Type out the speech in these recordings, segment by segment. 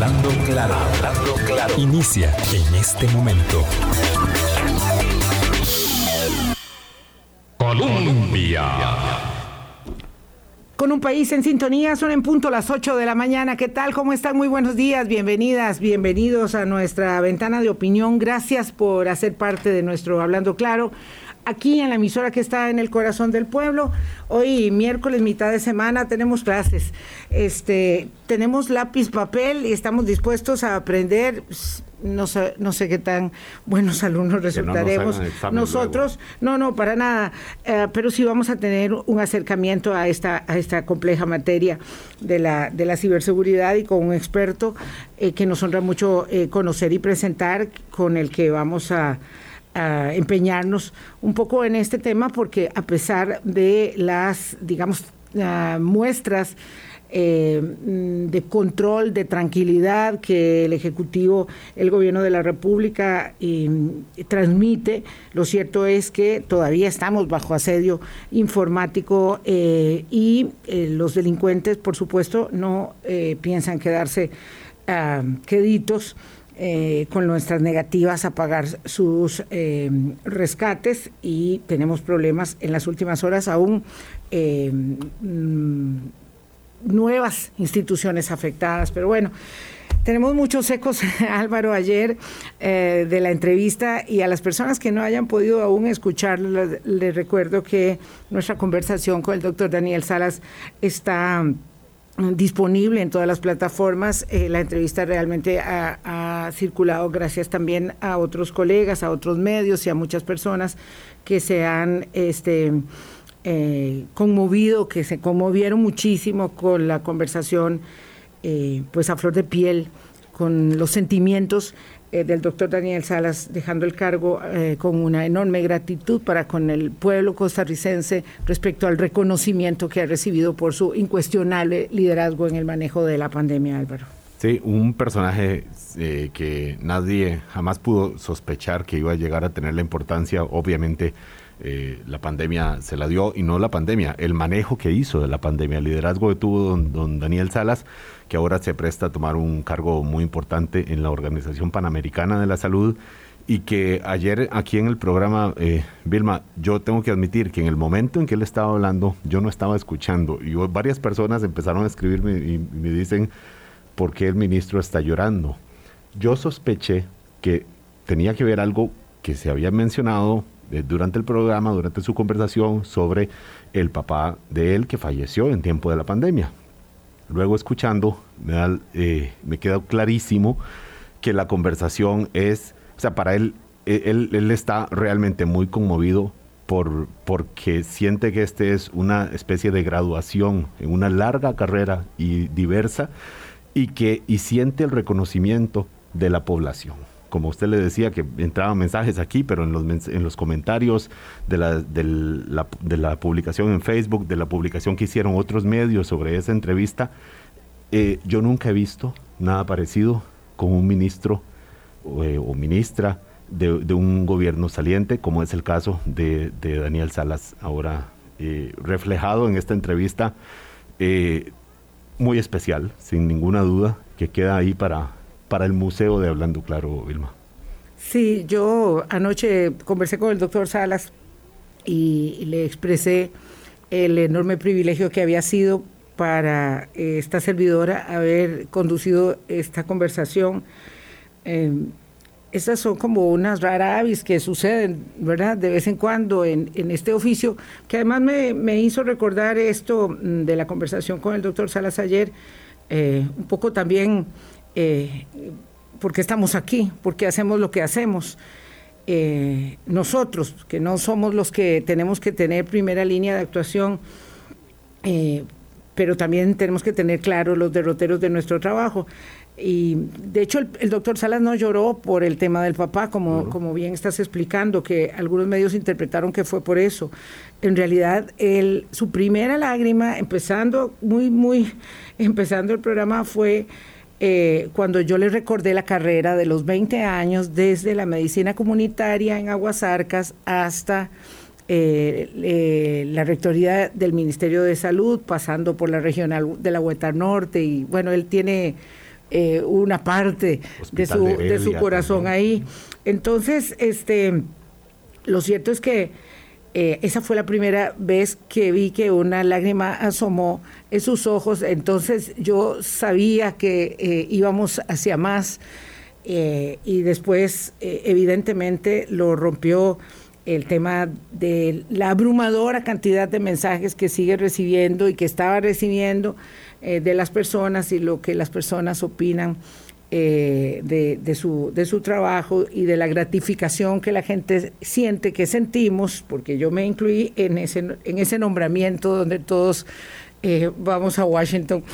Hablando claro, hablando claro. Inicia en este momento. Colombia. Con un país en sintonía, son en punto las 8 de la mañana. ¿Qué tal? ¿Cómo están? Muy buenos días, bienvenidas, bienvenidos a nuestra ventana de opinión. Gracias por hacer parte de nuestro Hablando Claro aquí en la emisora que está en el corazón del pueblo. Hoy miércoles, mitad de semana, tenemos clases. Este, tenemos lápiz, papel y estamos dispuestos a aprender. No sé, no sé qué tan buenos alumnos resultaremos. Nosotros, no, no, para nada. Eh, pero sí vamos a tener un acercamiento a esta, a esta compleja materia de la, de la ciberseguridad y con un experto eh, que nos honra mucho eh, conocer y presentar, con el que vamos a empeñarnos un poco en este tema porque a pesar de las, digamos, ah, muestras eh, de control, de tranquilidad que el Ejecutivo, el Gobierno de la República transmite. Lo cierto es que todavía estamos bajo asedio informático eh, y eh, los delincuentes, por supuesto, no piensan quedarse ah, queditos eh, con nuestras negativas a pagar sus eh, rescates y tenemos problemas en las últimas horas aún. Eh, mm, nuevas instituciones afectadas, pero bueno, tenemos muchos ecos, Álvaro, ayer de la entrevista y a las personas que no hayan podido aún escucharlo, les recuerdo que nuestra conversación con el doctor Daniel Salas está disponible en todas las plataformas. Eh, la entrevista realmente ha, circulado gracias también a otros colegas, a otros medios y a muchas personas que se han este, eh, conmovido, que se conmovieron muchísimo con la conversación, eh, pues a flor de piel, con los sentimientos eh, del doctor Daniel Salas, dejando el cargo eh, con una enorme gratitud para con el pueblo costarricense respecto al reconocimiento que ha recibido por su incuestionable liderazgo en el manejo de la pandemia, Álvaro. Sí, un personaje eh, que nadie jamás pudo sospechar que iba a llegar a tener la importancia, obviamente la pandemia se la dio y no la pandemia, el manejo que hizo de la pandemia, el liderazgo que tuvo don Daniel Salas que ahora se presta a tomar un cargo muy importante en la Organización Panamericana de la Salud y que ayer aquí en el programa, eh, Vilma, yo tengo que admitir que en el momento en que él estaba hablando, yo no estaba escuchando y varias personas empezaron a escribirme y me dicen, ¿por qué el ministro está llorando? Yo sospeché que tenía que ver algo que se había mencionado eh, durante el programa, durante su conversación sobre el papá de él que falleció en tiempo de la pandemia. Luego escuchando, me, da, eh, me queda clarísimo que la conversación es, o sea, para él, e, él, él está realmente muy conmovido por, porque siente que este es una especie de graduación en una larga carrera y diversa y que y siente el reconocimiento de la población como usted le decía, que entraban mensajes aquí, pero en los, en los comentarios de la, de la, publicación en Facebook, de la publicación que hicieron otros medios sobre esa entrevista, eh, yo nunca he visto nada parecido con un ministro eh, o ministra de, un gobierno saliente, como es el caso de, Daniel Salas, ahora eh, reflejado en esta entrevista muy especial, sin ninguna duda, que queda ahí para, para el Museo de Hablando Claro, Vilma. Sí, yo anoche conversé con el doctor Salas y le expresé el enorme privilegio que había sido para esta servidora haber conducido esta conversación. Eh, estas son como unas raras que suceden, ¿verdad? De vez en cuando en, este oficio, que además me, hizo recordar esto mm, de la conversación con el doctor Salas ayer, eh, un poco también eh, porque estamos aquí, porque hacemos lo que hacemos. Eh, nosotros, que no somos los que tenemos que tener primera línea de actuación, eh, pero también tenemos que tener claros los derroteros de nuestro trabajo. Y de hecho el, doctor Salas no lloró por el tema del papá, como, como bien estás explicando, que algunos medios interpretaron que fue por eso. En realidad, él, su primera lágrima, empezando muy, muy, empezando el programa, fue eh, cuando yo le recordé la carrera de los 20 años, desde la medicina comunitaria en Aguasarcas hasta eh, eh, la rectoría del Ministerio de Salud, pasando por la regional de la Huetar Norte, y bueno, él tiene eh, una parte de su, de, su corazón ahí. Entonces, este, lo cierto es que eh, esa fue la primera vez que vi que una lágrima asomó en sus ojos, entonces yo sabía que eh, íbamos hacia más y después evidentemente lo rompió el tema de la abrumadora cantidad de mensajes que sigue recibiendo y que estaba recibiendo eh, de las personas y lo que las personas opinan eh, de, su, de su trabajo y de la gratificación que la gente siente, que sentimos, porque yo me incluí en ese, en ese nombramiento donde todos eh, vamos a Washington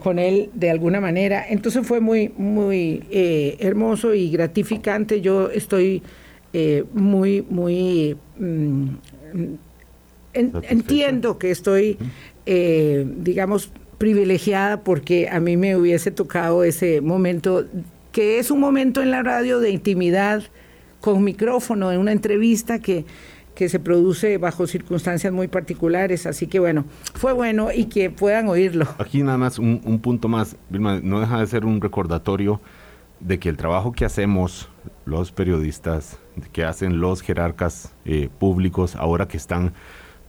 con él de alguna manera. Entonces fue muy, muy hermoso y gratificante. Yo estoy muy, muy... Mm, entiendo que estoy, digamos, privilegiada porque a mí me hubiese tocado ese momento, que es un momento en la radio de intimidad con micrófono, en una entrevista que, que se produce bajo circunstancias muy particulares. Así que bueno, fue bueno y que puedan oírlo. Aquí nada más un, punto más, Vilma, no deja de ser un recordatorio de que el trabajo que hacemos los periodistas, que hacen los jerarcas eh, públicos, ahora que están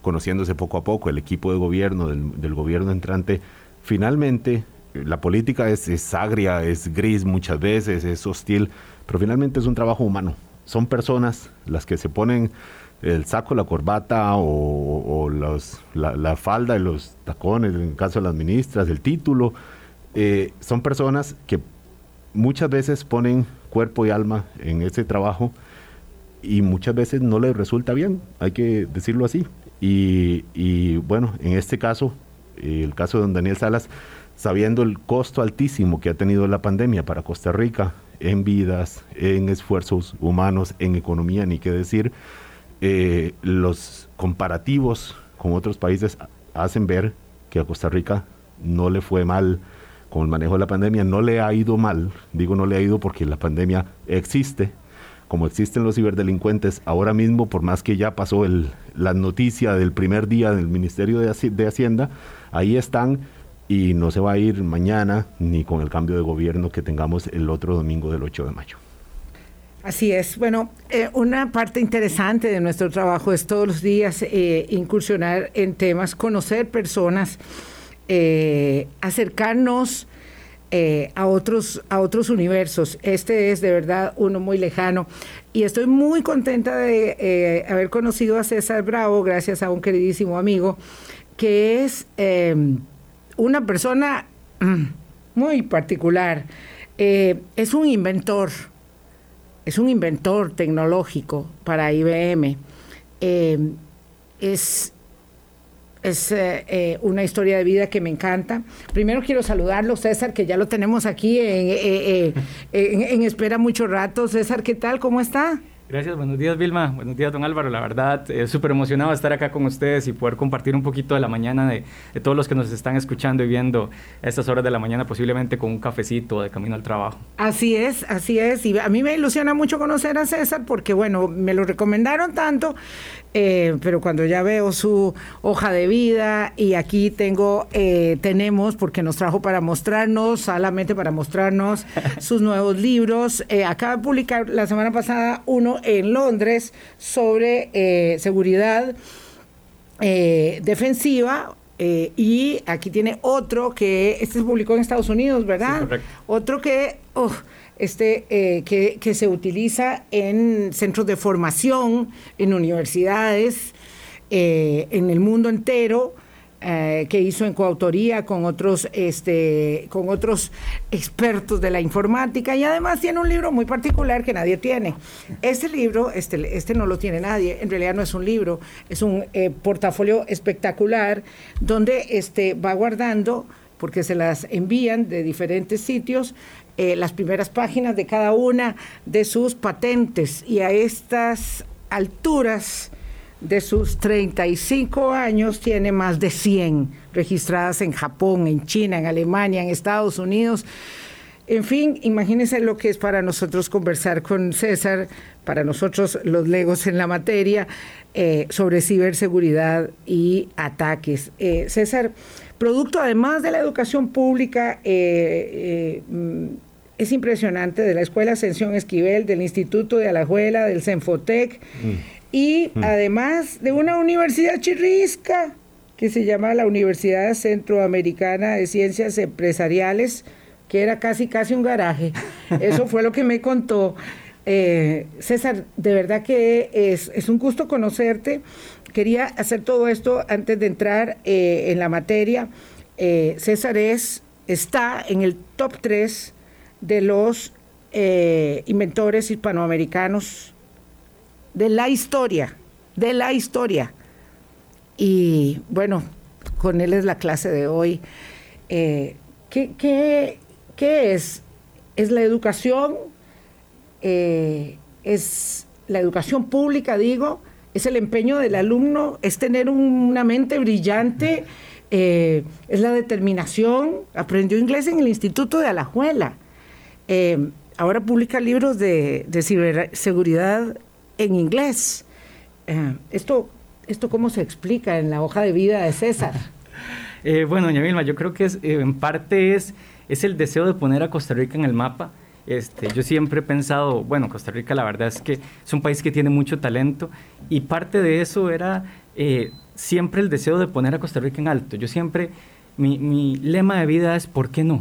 conociéndose poco a poco, el equipo de gobierno, del, del gobierno entrante, finalmente la política es, agria, es gris muchas veces, es hostil, pero finalmente es un trabajo humano. Son personas las que se ponen el saco, la corbata o, la, falda y los tacones, en el caso de las ministras, el título. Eh, son personas que muchas veces ponen cuerpo y alma en ese trabajo y muchas veces no les resulta bien, hay que decirlo así. Y bueno, en este caso el caso de don Daniel Salas, sabiendo el costo altísimo que ha tenido la pandemia para Costa Rica en vidas, en esfuerzos humanos, en economía, ni qué decir, eh, los comparativos con otros países hacen ver que a Costa Rica no le fue mal con el manejo de la pandemia, no le ha ido mal, digo no le ha ido porque la pandemia existe, como existen los ciberdelincuentes ahora mismo, por más que ya pasó el, la noticia del primer día del Ministerio de, de Hacienda, ahí están y no se va a ir mañana ni con el cambio de gobierno que tengamos el otro domingo del 8 de mayo. Así es. Bueno, eh, una parte interesante de nuestro trabajo es todos los días eh, incursionar en temas, conocer personas, eh, acercarnos a, otros, a otros universos. Este es de verdad uno muy lejano. Y estoy muy contenta de haber conocido a César Bravo, gracias a un queridísimo amigo que es em, una persona mm, muy particular. Eh, es un inventor, es un inventor tecnológico para IBM. Em, es es eh, eh, una historia de vida que me encanta. Primero quiero saludarlo, César, que ya lo tenemos aquí en, en espera mucho rato. César, ¿qué tal? ¿Cómo está? Gracias, buenos días Vilma, buenos días don Álvaro, la verdad es súper emocionado estar acá con ustedes y poder compartir un poquito de la mañana de, todos los que nos están escuchando y viendo a estas horas de la mañana posiblemente con un cafecito de camino al trabajo. Así es, así es, y a mí me ilusiona mucho conocer a César porque bueno, me lo recomendaron tanto, eh, pero cuando ya veo su hoja de vida y aquí tengo, eh, tenemos, porque nos trajo para mostrarnos, solamente para mostrarnos sus nuevos libros, eh, acaba de publicar la semana pasada uno en Londres sobre eh, seguridad eh, defensiva. Eh, y aquí tiene otro que, este se publicó en Estados Unidos, ¿verdad? otro que, oh, este, que, que, se utiliza en centros de formación, en universidades, en el mundo entero, eh, que hizo en coautoría con otros, este, con otros expertos de la informática y además tiene un libro muy particular que nadie tiene. Este libro, este, este no lo tiene nadie, en realidad no es un libro, es un eh, portafolio espectacular donde este, va guardando, porque se las envían de diferentes sitios, eh, las primeras páginas de cada una de sus patentes y a estas alturas de sus 35 años tiene más de 100 registradas en Japón, en China, en Alemania, en Estados Unidos. En fin, imagínense lo que es para nosotros conversar con César, para nosotros los legos en la materia, eh, sobre ciberseguridad y ataques. Eh, César, producto además de la educación pública, eh, mm, es impresionante de la Escuela Ascensión Esquivel, del Instituto de Alajuela, del Cenfotec, mm. Y mm. además de una universidad chirrisca que se llama la Universidad Centroamericana de Ciencias Empresariales, que era casi casi un garaje. Eso fue lo que me contó. Eh, César, de verdad que es, un gusto conocerte. Quería hacer todo esto antes de entrar eh, en la materia. Eh, César es, está en el top 3 de los inventores hispanoamericanos de la historia, de la historia. Y bueno, con él es la clase de hoy. ¿qué, qué, ¿Qué es? Es la educación, eh, es la educación pública, digo, es el empeño del alumno, es tener una mente brillante, eh, es la determinación. Aprendió inglés en el Instituto de Alajuela. Eh, ahora publica libros de, de ciberseguridad en inglés. esto, ¿Esto cómo se explica en la hoja de vida de César? bueno, doña Vilma, yo creo que es, en parte es es el deseo de poner a Costa Rica en el mapa. Este, yo siempre he pensado, bueno, Costa Rica la verdad es que es un país que tiene mucho talento y parte de eso era eh, siempre el deseo de poner a Costa Rica en alto. Yo siempre, mi, mi, lema de vida es ¿por qué no?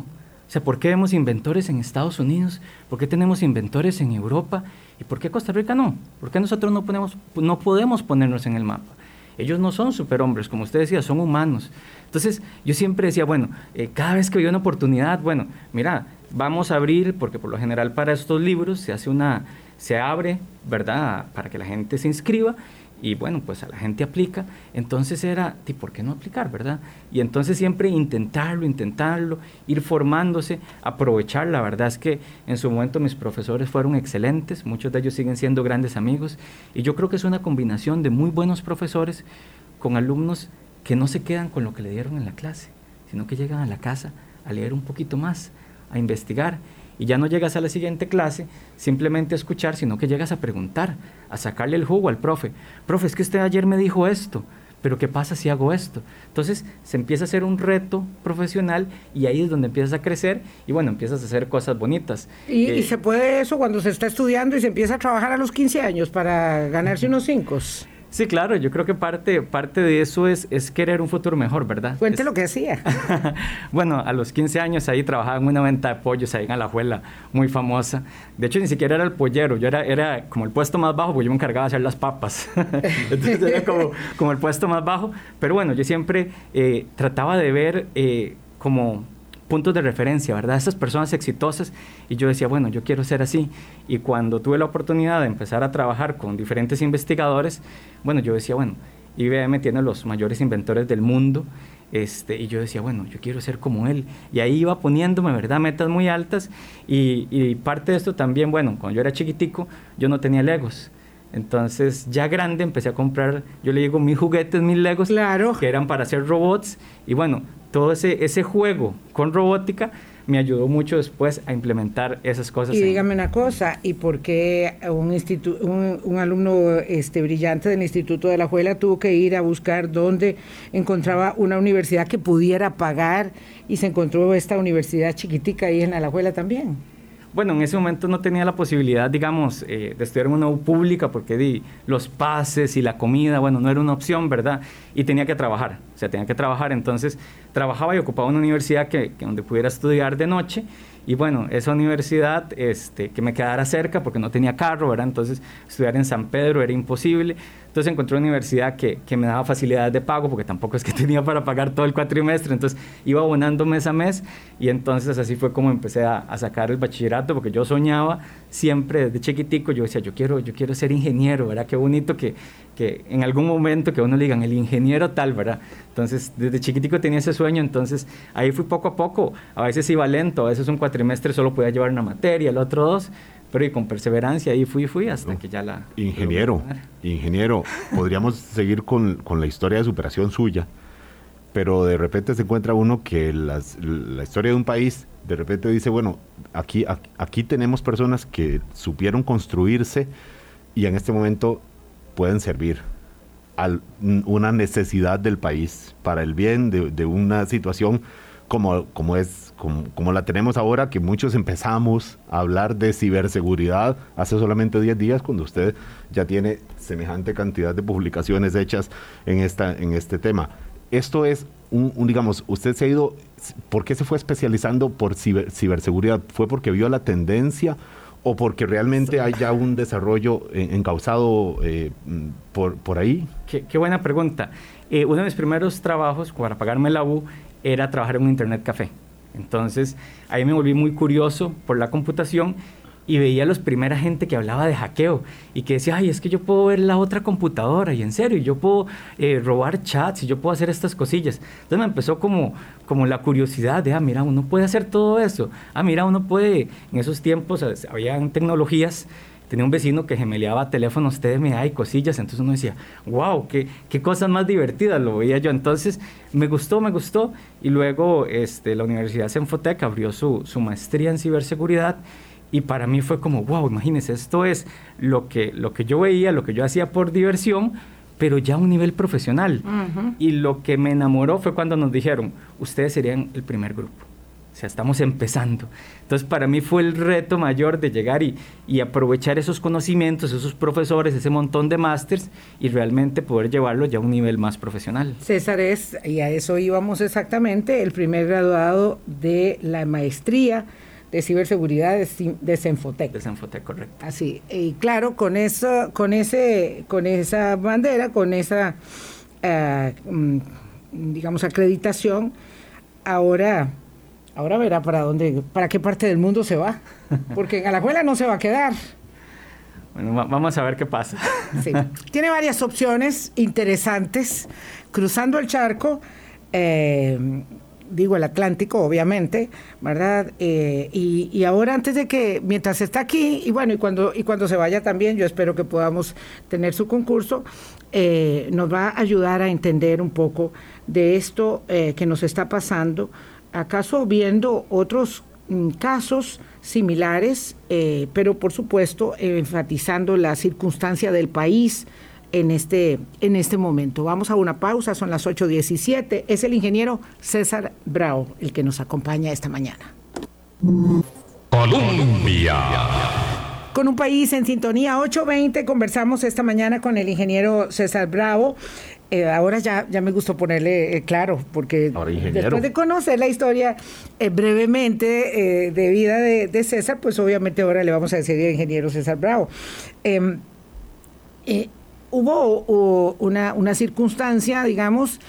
O sea, ¿por qué vemos inventores en Estados Unidos? ¿Por qué tenemos inventores en Europa? ¿Y por qué Costa Rica no? ¿Por qué nosotros no, ponemos, no podemos ponernos en el mapa? Ellos no son superhombres, como usted decía, son humanos. Entonces, yo siempre decía, bueno, eh, cada vez que había una oportunidad, bueno, mira, vamos a abrir, porque por lo general para estos libros se hace una, se abre, ¿verdad?, para que la gente se inscriba y bueno, pues a la gente aplica, entonces era, ¿y por qué no aplicar, verdad? Y entonces siempre intentarlo, intentarlo, ir formándose, aprovechar, la verdad es que en su momento mis profesores fueron excelentes, muchos de ellos siguen siendo grandes amigos, y yo creo que es una combinación de muy buenos profesores con alumnos que no se quedan con lo que le dieron en la clase, sino que llegan a la casa a leer un poquito más, a investigar. Y ya no llegas a la siguiente clase simplemente a escuchar, sino que llegas a preguntar, a sacarle el jugo al profe. Profe, es que usted ayer me dijo esto, pero ¿qué pasa si hago esto? Entonces se empieza a hacer un reto profesional y ahí es donde empiezas a crecer y bueno, empiezas a hacer cosas bonitas. ¿Y, ¿y se puede eso cuando se está estudiando y se empieza a trabajar a los 15 años para ganarse unos 5? Sí, claro, yo creo que parte, parte de eso es, es querer un futuro mejor, ¿verdad? Cuente lo que hacía. bueno, a los 15 años ahí trabajaba en una venta de pollos ahí en Alajuela, muy famosa. De hecho, ni siquiera era el pollero, yo era, era como el puesto más bajo, porque yo me encargaba de hacer las papas. Entonces era como, como el puesto más bajo. Pero bueno, yo siempre eh, trataba de ver eh, como puntos de referencia, ¿verdad? Estas personas exitosas y yo decía, bueno, yo quiero ser así. Y cuando tuve la oportunidad de empezar a trabajar con diferentes investigadores, bueno, yo decía, bueno, IBM tiene los mayores inventores del mundo, este, y yo decía, bueno, yo quiero ser como él. Y ahí iba poniéndome, ¿verdad?, metas muy altas. Y, y parte de esto también, bueno, cuando yo era chiquitico, yo no tenía legos. Entonces, ya grande, empecé a comprar, yo le digo, mis juguetes, mis legos, claro. que eran para hacer robots. Y bueno, todo ese, ese juego con robótica me ayudó mucho después a implementar esas cosas. Y dígame una cosa, ¿y por qué un, un, un, alumno este, brillante del Instituto de la Juela tuvo que ir a buscar dónde encontraba una universidad que pudiera pagar y se encontró esta universidad chiquitica ahí en Alajuela también? Bueno, en ese momento no tenía la posibilidad, digamos, eh, de estudiar en una U pública porque di, los pases y la comida, bueno, no era una opción, ¿verdad? Y tenía que trabajar, o sea, tenía que trabajar. Entonces, trabajaba y ocupaba una universidad que, que donde pudiera estudiar de noche y bueno, esa universidad este, que me quedara cerca porque no tenía carro, ¿verdad? Entonces estudiar en San Pedro era imposible. Entonces encontré una universidad que, que, me daba facilidades de pago porque tampoco es que tenía para pagar todo el cuatrimestre. Entonces iba abonando mes a mes y entonces así fue como empecé a, a sacar el bachillerato porque yo soñaba siempre desde chiquitico. Yo decía, yo quiero, yo quiero ser ingeniero, ¿verdad? Qué bonito que, que en algún momento que uno le digan el ingeniero tal, ¿verdad? Entonces desde chiquitico tenía ese sueño. Entonces ahí fui poco a poco. A veces iba lento, a veces un cuatrimestre trimestre solo podía llevar una materia, el otro dos, pero y con perseverancia ahí fui fui hasta que ya la... Ingeniero, ingeniero, podríamos seguir con, con, la historia de superación suya, pero de repente se encuentra uno que las, la historia de un país, de repente dice, bueno, aquí, aquí, tenemos personas que supieron construirse y en este momento pueden servir a una necesidad del país para el bien de, de una situación como, como es como, como, la tenemos ahora, que muchos empezamos a hablar de ciberseguridad hace solamente 10 días, cuando usted ya tiene semejante cantidad de publicaciones hechas en, esta, en este tema esto es un, digamos, usted se ha ido, ¿por qué se fue especializando por ciberseguridad? ¿Fue porque vio la tendencia o porque realmente hay ya un desarrollo encausado eh, por, por ahí? Qué, buena pregunta. Eh, uno de mis primeros trabajos para pagarme la U era trabajar en un internet café. Entonces ahí me volví muy curioso por la computación y veía a los primera gente que hablaba de hackeo y que decía, ay, es que yo puedo ver la otra computadora y en serio, yo puedo eh, robar chats y yo puedo hacer estas cosillas. Entonces me empezó como, como la curiosidad de, ah, mira, uno puede hacer todo eso. Ah, mira, uno puede, en esos tiempos habían tecnologías tenía un vecino que gemeleaba teléfonos TMA y cosillas, entonces uno decía, wow, qué, qué cosas más divertidas, lo veía yo. Entonces me gustó, me gustó, y luego este, la Universidad Senfotec abrió su, su maestría en ciberseguridad y para mí fue como, wow, imagínense, esto es lo que, lo que yo veía, lo que yo hacía por diversión, pero ya a un nivel profesional. Y lo que me enamoró fue cuando nos dijeron, ustedes serían el primer grupo. O sea, estamos empezando. Entonces, para mí fue el reto mayor de llegar y, y aprovechar esos conocimientos, esos profesores, ese montón de másters y realmente poder llevarlo ya a un nivel más profesional. César es, y a eso íbamos exactamente, el primer graduado de la maestría de ciberseguridad de, de Senfotec. De Senfotec, correcto. Así, y claro, con eso, con ese, con esa bandera, con esa eh, mm, digamos acreditación, ahora, ahora verá para dónde, para qué parte del mundo se va. Porque en Alajuela no se va a quedar. Bueno, vamos a ver qué pasa. Sí. Tiene varias opciones interesantes. Cruzando el charco, eh, digo el Atlántico, obviamente, ¿verdad? Eh, y, ahora antes de que, mientras está aquí, y bueno, y cuando, y cuando se vaya también, yo espero que podamos tener su concurso, eh, nos va a ayudar a entender un poco de esto eh, que nos está pasando, acaso viendo otros mm, casos similares, pero por supuesto enfatizando la circunstancia del país, en este, en este momento. Vamos a una pausa, son las 8.17. Es el ingeniero César Bravo el que nos acompaña esta mañana. Colombia. Con un país en sintonía 8.20 conversamos esta mañana con el ingeniero César Bravo. Eh, ahora ya, ya me gustó ponerle eh, claro, porque después de conocer la historia eh, brevemente de vida de, César, pues obviamente ahora le vamos a decir al ingeniero César Bravo. Hubo una, circunstancia, digamos,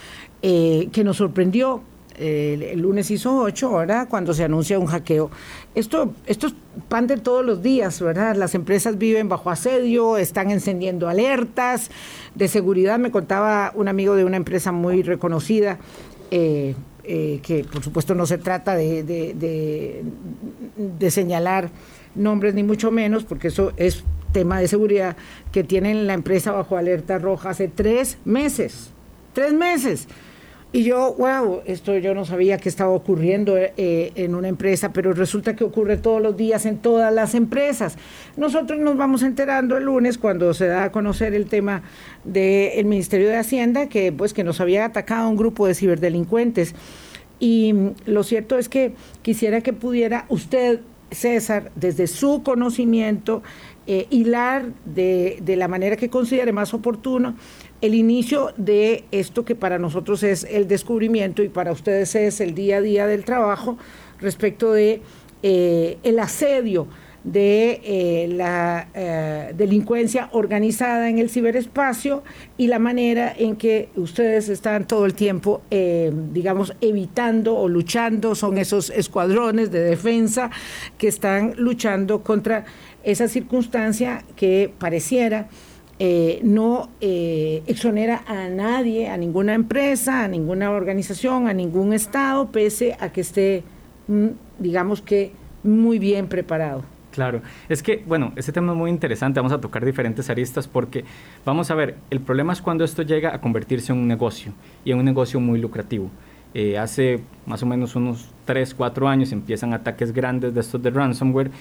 eh, que nos sorprendió. el lunes hizo ocho, ahora cuando se anuncia un hackeo. Esto, esto es pan de todos los días, ¿verdad? Las empresas viven bajo asedio, están encendiendo alertas de seguridad. Me contaba un amigo de una empresa muy reconocida. Eh, eh, que por supuesto no se trata de, de señalar nombres ni mucho menos, porque eso es tema de seguridad que tienen la empresa bajo alerta roja hace tres meses. Tres meses. Y yo, wow, esto yo no sabía que estaba ocurriendo eh, en una empresa, pero resulta que ocurre todos los días en todas las empresas. Nosotros nos vamos enterando el lunes cuando se da a conocer el tema del Ministerio de Hacienda, que pues que nos había atacado un grupo de ciberdelincuentes. Y lo cierto es que quisiera que pudiera usted, César, desde su conocimiento, eh, hilar de, de, la manera que considere más oportuno el inicio de esto que para nosotros es el descubrimiento y para ustedes es el día a día del trabajo respecto de eh, el asedio de eh, la delincuencia organizada en el ciberespacio y la manera en que ustedes están todo el tiempo, digamos, evitando o luchando, son esos escuadrones de defensa que están luchando contra esa circunstancia que pareciera eh, no eh, exonera a nadie, a ninguna empresa, a ninguna organización, a ningún Estado, pese a que esté, mm, digamos que, muy bien preparado. Claro, es que, bueno, este tema es muy interesante, vamos a tocar diferentes aristas porque, vamos a ver, el problema es cuando esto llega a convertirse en un negocio y en un negocio muy lucrativo. Eh, hace más o menos unos 3, 4 años empiezan ataques grandes de estos de ransomware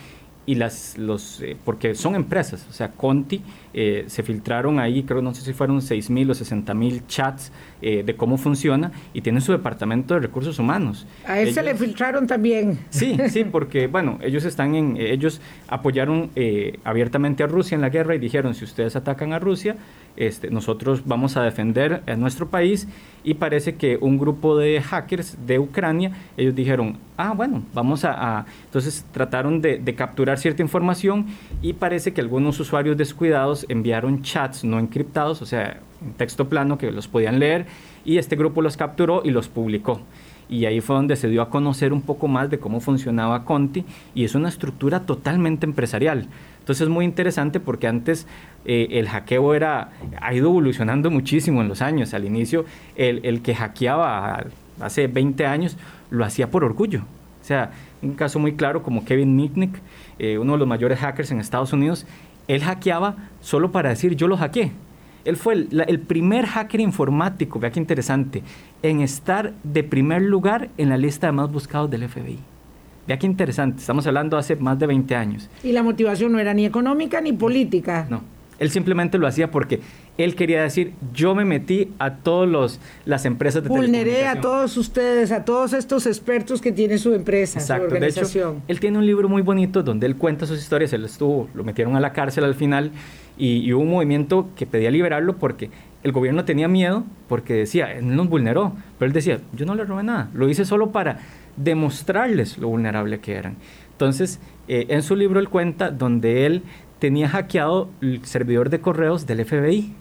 y las, los, eh, porque son empresas, o sea, Conti eh, se filtraron ahí, creo, no sé si fueron 6 mil o 60 mil chats eh, de cómo funciona y tienen su departamento de recursos humanos. A él se le filtraron también. Sí, sí, porque, bueno, ellos están en, ellos apoyaron abiertamente a Rusia en la guerra y dijeron, si ustedes atacan a Rusia, este, nosotros vamos a defender a nuestro país y parece que un grupo de hackers de Ucrania, ellos dijeron, ah, bueno, vamos a... Entonces trataron de, capturar cierta información y parece que algunos usuarios descuidados enviaron chats no encriptados, o sea, en texto plano que los podían leer y este grupo los capturó y los publicó y ahí fue donde se dio a conocer un poco más de cómo funcionaba Conti y es una estructura totalmente empresarial. Entonces es muy interesante porque antes eh, el hackeo era, ha ido evolucionando muchísimo en los años. Al inicio, el, el, que hackeaba hace 20 años lo hacía por orgullo. O sea, un caso muy claro como Kevin Mitnick, eh, uno de los mayores hackers en Estados Unidos, él hackeaba solo para decir yo lo hackeé. Él fue el, el, primer hacker informático, vea qué interesante, en estar de primer lugar en la lista de más buscados del FBI. Vea qué interesante, estamos hablando hace más de 20 años. Y la motivación no era ni económica ni política. No, él simplemente lo hacía porque él quería decir, yo me metí a todas las empresas de Vulneré a todos ustedes, a todos estos expertos que tiene su empresa, su organización. De hecho, él tiene un libro muy bonito donde él cuenta sus historias, él estuvo, lo metieron a la cárcel al final y, y hubo un movimiento que pedía liberarlo porque el gobierno tenía miedo porque decía, él nos vulneró, pero él decía, yo no le robé nada, lo hice solo para demostrarles lo vulnerable que eran. Entonces, eh, en su libro él cuenta donde él tenía hackeado el servidor de correos del FBI.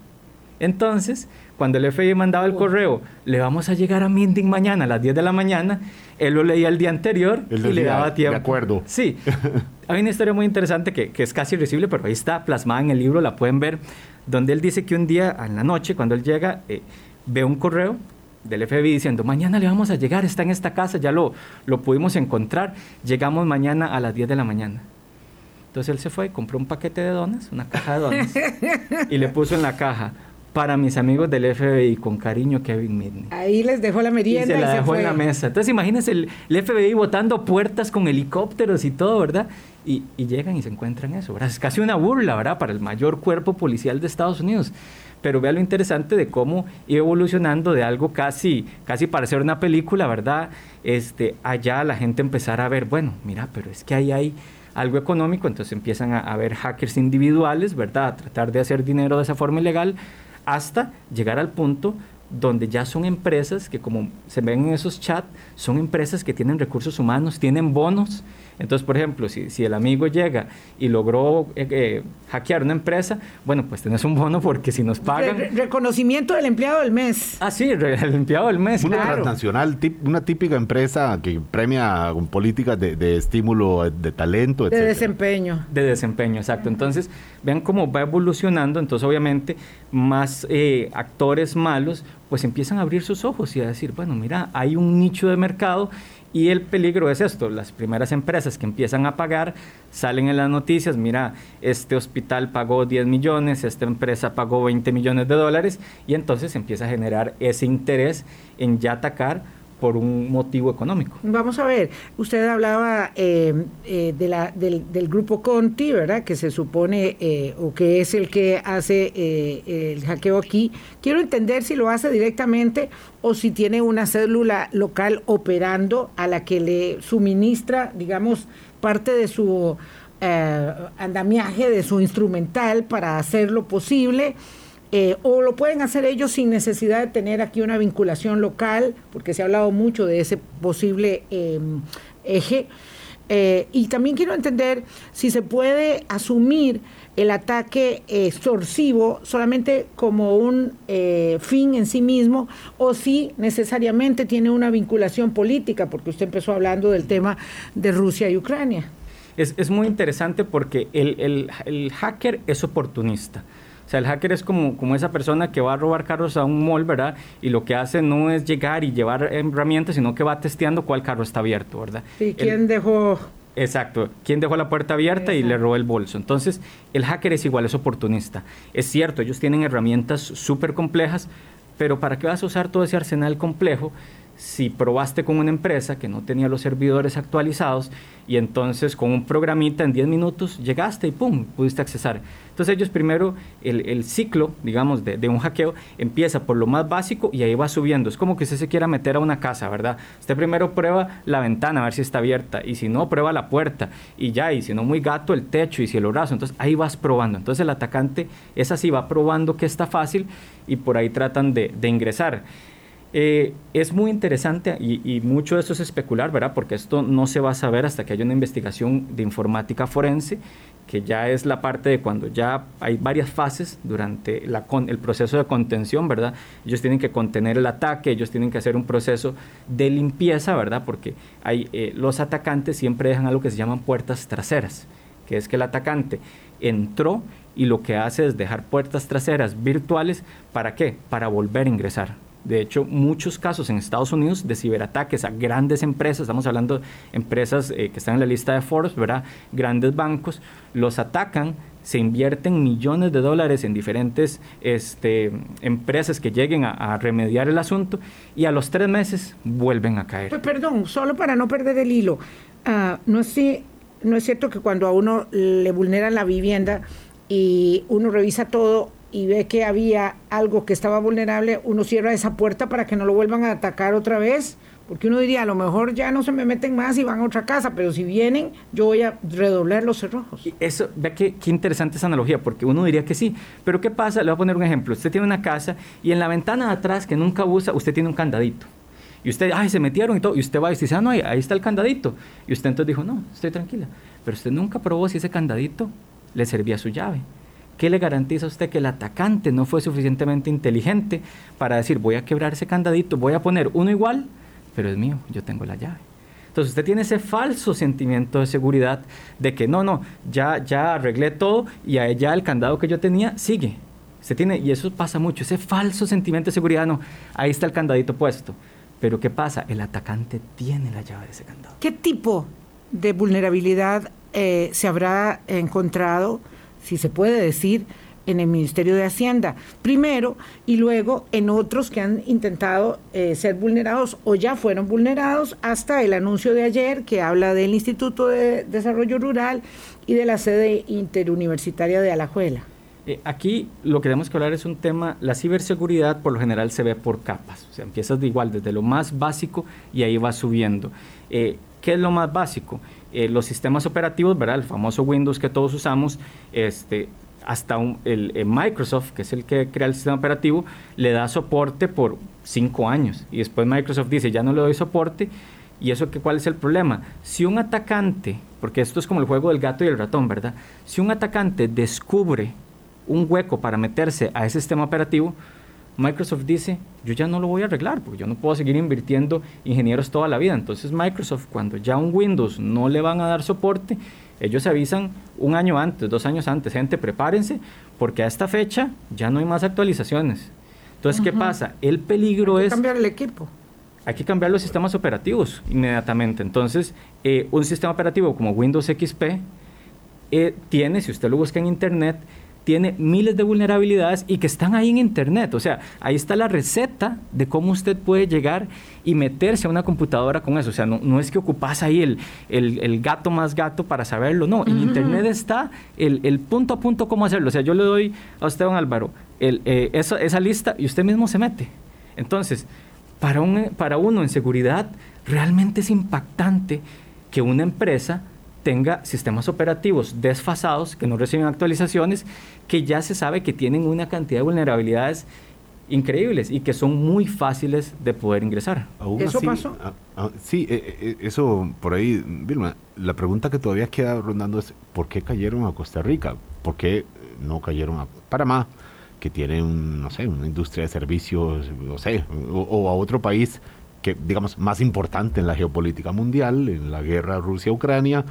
Entonces, cuando el FBI mandaba el correo, le vamos a llegar a Minding mañana a las 10 de la mañana, él lo leía el día anterior y le daba tiempo. De acuerdo. Sí. Hay una historia muy interesante que, es casi irresistible, pero ahí está plasmada en el libro, la pueden ver, donde él dice que un día, en la noche, cuando él llega, eh, ve un correo del FBI diciendo, mañana le vamos a llegar, está en esta casa, ya lo, lo pudimos encontrar, llegamos mañana a las 10 de la mañana. Entonces él se fue, compró un paquete de donas, una caja de donas, y le puso en la caja, para mis amigos del FBI, con cariño Kevin Midney. Ahí les dejó la merienda y se la dejó en la mesa. Entonces imagínense el, FBI botando puertas con helicópteros y todo, ¿verdad? Y, y llegan y se encuentran eso, ¿verdad? Es casi una burla, ¿verdad? Para el mayor cuerpo policial de Estados Unidos pero vea lo interesante de cómo iba evolucionando de algo casi, casi parecer una película, ¿verdad? Este, allá la gente empezara a ver, bueno, mira, pero es que ahí hay algo económico, entonces empiezan a, a ver hackers individuales, ¿verdad? A tratar de hacer dinero de esa forma ilegal, hasta llegar al punto donde ya son empresas que como se ven en esos chats, son empresas que tienen recursos humanos, tienen bonos, entonces, por ejemplo, si, si el amigo llega y logró eh, eh, hackear una empresa, bueno, pues tenés un bono porque si nos pagan... reconocimiento del empleado del mes. Ah, sí, el empleado del mes. Una transnacional, una típica empresa que premia políticas de, de estímulo de talento, etc. De desempeño. De desempeño, exacto. Entonces, vean cómo va evolucionando. Entonces, obviamente, más eh, actores malos pues empiezan a abrir sus ojos y a decir, bueno, mira, hay un nicho de mercado y el peligro es esto, las primeras empresas que empiezan a pagar salen en las noticias, mira, este hospital pagó 10 millones, esta empresa pagó 20 millones de dólares y entonces empieza a generar ese interés en ya atacar por un motivo económico. Vamos a ver, usted hablaba eh, eh, de la, del, grupo Conti, ¿verdad? Que se supone, eh, o que es el que hace el hackeo aquí. Quiero entender si lo hace directamente o si tiene una célula local operando a la que le suministra, digamos, parte de su andamiaje, de su instrumental para hacerlo posible eh, o lo pueden hacer ellos sin necesidad de tener aquí una vinculación local, porque se ha hablado mucho de ese posible em, eje. Eh, y también quiero entender si se puede asumir el ataque extorsivo solamente como un eh, fin en sí mismo o si necesariamente tiene una vinculación política, porque usted empezó hablando del tema de Rusia y Ucrania. Es, es muy interesante porque el, el, el hacker es oportunista sea, el hacker es como, como esa persona que va a robar carros a un mall, ¿verdad? Y lo que hace no es llegar y llevar herramientas, sino que va testeando cuál carro está abierto, ¿verdad? ¿Y quién dejó Exacto. ¿Quién dejó la puerta abierta y le robó el bolso? Entonces, el hacker es igual, es oportunista. Es cierto, ellos tienen herramientas súper complejas, pero ¿para qué vas a usar todo ese arsenal complejo si probaste con una empresa que no tenía los servidores actualizados y entonces con un programita en 10 minutos llegaste y ¡pum! pudiste accesar. Entonces ellos primero, el, ciclo, digamos, de, un hackeo empieza por lo más básico y ahí va subiendo. Es como que usted se quiera meter a una casa, ¿verdad? Usted primero prueba la ventana a ver si está abierta y si no, prueba la puerta y ya, y si no, muy gato, el techo y si el brazo. Entonces ahí vas probando. Entonces el atacante es así, va probando que está fácil y por ahí tratan de, de ingresar. Eh, es muy interesante y, mucho de eso es especular, ¿verdad? Porque esto no se va a saber hasta que haya una investigación de informática forense, que ya es la parte de cuando ya hay varias fases durante el proceso de contención, ¿verdad? Ellos tienen que contener el ataque, ellos tienen que hacer un proceso de limpieza, ¿verdad? Porque eh, los atacantes siempre dejan algo que se llaman puertas traseras, que es que el atacante entró y lo que hace es dejar puertas traseras virtuales, ¿para qué? Para volver a ingresar. De hecho, muchos casos en Estados Unidos de ciberataques a grandes empresas, estamos hablando de empresas eh, que están en la lista de Forbes, ¿verdad? Grandes bancos, los atacan, se invierten millones de dólares en diferentes este, empresas que lleguen a, remediar el asunto y a los tres meses vuelven a caer. Pues perdón, solo para no perder el hilo, uh, no, no es cierto que cuando a uno le vulneran la vivienda y uno revisa todo, y ve que había algo que estaba vulnerable, uno cierra esa puerta para que no lo vuelvan a atacar otra vez. Porque uno diría, a lo mejor ya no se me meten más y van a otra casa, pero si vienen, yo voy a redoblar los cerrojos. Eso, ve qué, qué interesante esa analogía, porque uno diría que sí. Pero ¿qué pasa? Le voy a poner un ejemplo. Usted tiene una casa y en la ventana de atrás, que nunca usa, usted tiene un candadito. Y usted, ay, se metieron y todo. Y usted va y dice, ah, no, ahí, ahí está el candadito. Y usted entonces dijo, no, estoy tranquila. Pero usted nunca probó si ese candadito le servía su llave. ¿Qué le garantiza a usted que el atacante no fue suficientemente inteligente para decir, voy a quebrar ese candadito, voy a poner uno igual, pero es mío, yo tengo la llave? Entonces usted tiene ese falso sentimiento de seguridad de que no, no, ya, ya arreglé todo y ya el candado que yo tenía sigue. Usted tiene, y eso pasa mucho, ese falso sentimiento de seguridad, no, ahí está el candadito puesto. Pero ¿qué pasa? El atacante tiene la llave de ese candado. ¿Qué tipo de vulnerabilidad eh, se habrá encontrado? Si se puede decir, en el Ministerio de Hacienda, primero, y luego en otros que han intentado eh, ser vulnerados o ya fueron vulnerados, hasta el anuncio de ayer que habla del Instituto de Desarrollo Rural y de la sede interuniversitaria de Alajuela. Eh, aquí lo que tenemos que hablar es un tema, la ciberseguridad por lo general se ve por capas, o sea, empiezas de igual, desde lo más básico y ahí va subiendo. Eh, ¿Qué es lo más básico? Eh, los sistemas operativos, ¿verdad? El famoso Windows que todos usamos, este, hasta el, Microsoft, que es el que crea el sistema operativo, le da soporte por cinco años. Y después Microsoft dice, ya no le doy soporte. ¿Y eso que, cuál es el problema? Si un atacante, porque esto es como el juego del gato y el ratón, ¿verdad? Si un atacante descubre un hueco para meterse a ese sistema operativo, Microsoft dice, yo ya no lo voy a arreglar, porque yo no puedo seguir invirtiendo ingenieros toda la vida. Entonces Microsoft, cuando ya un Windows no le van a dar soporte, ellos avisan un año antes, dos años antes, gente, prepárense, porque a esta fecha ya no hay más actualizaciones. Entonces, ¿qué pasa? El peligro es... cambiar el equipo. Hay que cambiar los sistemas operativos inmediatamente. Entonces, eh, un sistema operativo como Windows XP eh, tiene, si usted lo busca en Internet, tiene miles de vulnerabilidades y que están ahí en Internet. O sea, ahí está la receta de cómo usted puede llegar y meterse a una computadora con eso. O sea, no, es que ocupas ahí el, el, gato más gato para saberlo. No, en Internet está el, punto a punto cómo hacerlo. O sea, yo le doy a usted, don Álvaro, eh, esa lista y usted mismo se mete. Entonces, para, un, para uno en seguridad, realmente es impactante que una empresa tenga sistemas operativos desfasados, que no reciben actualizaciones, que ya se sabe que tienen una cantidad de vulnerabilidades increíbles y que son muy fáciles de poder ingresar. ¿Eso pasó? Ah, ah, sí, eh, eh, eso por ahí, Vilma, la pregunta que todavía queda rondando es, ¿por qué cayeron a Costa Rica? ¿Por qué no cayeron a Panamá, que tiene, un, no sé, una industria de servicios, no sé, o a otro país que, digamos, más importante en la geopolítica mundial, en la guerra Rusia-Ucrania.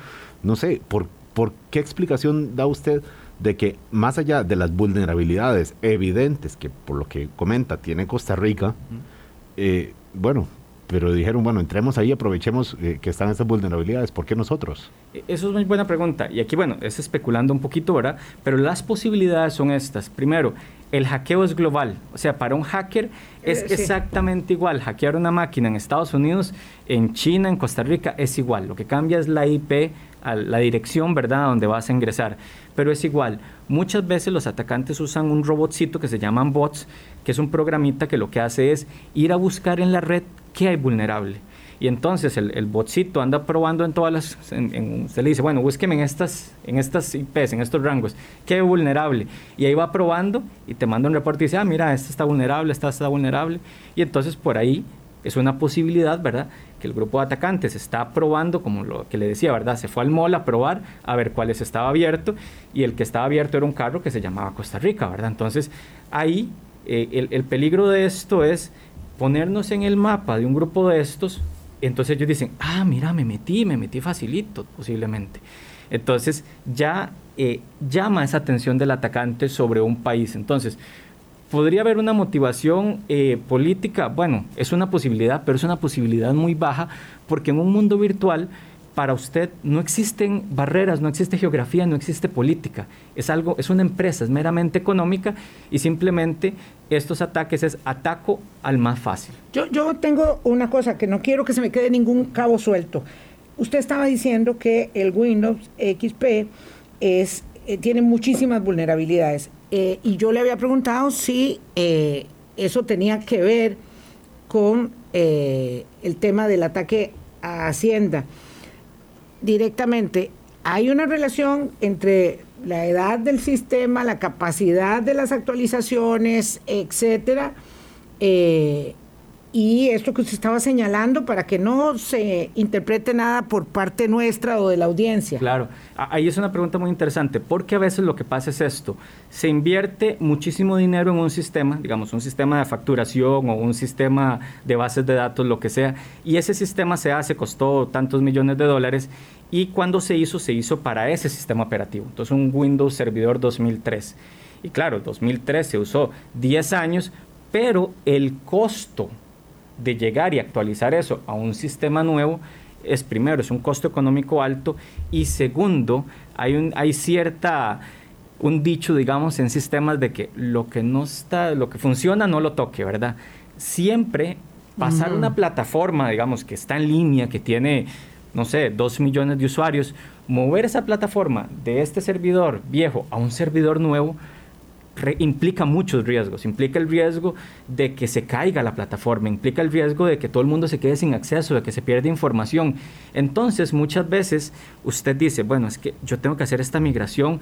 No sé, ¿por, ¿por qué explicación da usted de que más allá de las vulnerabilidades evidentes que por lo que comenta tiene Costa Rica, eh, bueno, pero dijeron, bueno, entremos ahí, aprovechemos eh, que están estas vulnerabilidades, ¿por qué nosotros? E, eso es muy buena pregunta. Y aquí, bueno, es especulando un poquito, ¿verdad? Pero las posibilidades son estas. Primero, el hackeo es global. O sea, para un hacker es eh, exactamente igual. Hackear una máquina en Estados Unidos, en China, en Costa Rica, es igual. Lo que cambia es la IP, la dirección, ¿verdad?, donde vas a ingresar. Pero es igual. Muchas veces los atacantes usan un robotcito que se llaman bots, que es un programita que lo que hace es ir a buscar en la red qué hay vulnerable. Y entonces el, el botcito anda probando en todas las... se le dice, bueno, búsqueme en estas, en estas IPs, en estos rangos, qué hay vulnerable. Y ahí va probando y te manda un reporte y dice, ah, mira, esta está vulnerable, esta está vulnerable. Y entonces por ahí es una posibilidad, ¿verdad? Que el grupo de atacantes está probando, como lo que le decía, ¿verdad? Se fue al mall a probar a ver cuáles estaba abierto y el que estaba abierto era un carro que se llamaba Costa Rica, ¿verdad? Entonces ahí eh, el, el peligro de esto es ponernos en el mapa de un grupo de estos, entonces ellos dicen, ah, mira, me metí, me metí facilito, posiblemente. Entonces ya eh, llama esa atención del atacante sobre un país. Entonces, ¿podría haber una motivación eh, política? Bueno, es una posibilidad, pero es una posibilidad muy baja, porque en un mundo virtual para usted no existen barreras, no existe geografía, no existe política. Es algo, es una empresa, es meramente económica y simplemente estos ataques es ataco al más fácil. Yo, yo tengo una cosa que no quiero que se me quede ningún cabo suelto. Usted estaba diciendo que el Windows XP es, eh, tiene muchísimas vulnerabilidades eh, y yo le había preguntado si eh, eso tenía que ver con el tema del ataque a Hacienda. Directamente, hay una relación entre la edad del sistema, la capacidad de las actualizaciones, etcétera, eh, y esto que usted estaba señalando para que no se interprete nada por parte nuestra o de la audiencia. Claro, ahí es una pregunta muy interesante, porque a veces lo que pasa es esto, se invierte muchísimo dinero en un sistema, digamos, un sistema de facturación o un sistema de bases de datos, lo que sea, y ese sistema se hace, costó tantos millones de dólares, y cuando se hizo, se hizo para ese sistema operativo, entonces un Windows Servidor 2003. Y claro, 2003 se usó 10 años, pero el costo de llegar y actualizar eso a un sistema nuevo es primero, es un costo económico alto y segundo, hay, un, hay cierta un dicho, digamos, en sistemas de que lo que no está, lo que funciona no lo toque, ¿verdad? Siempre pasar una plataforma, digamos, que está en línea, que tiene, no sé, dos millones de usuarios, mover esa plataforma de este servidor viejo a un servidor nuevo, implica muchos riesgos. Implica el riesgo de que se caiga la plataforma, implica el riesgo de que todo el mundo se quede sin acceso, de que se pierda información. Entonces, muchas veces usted dice, bueno, es que yo tengo que hacer esta migración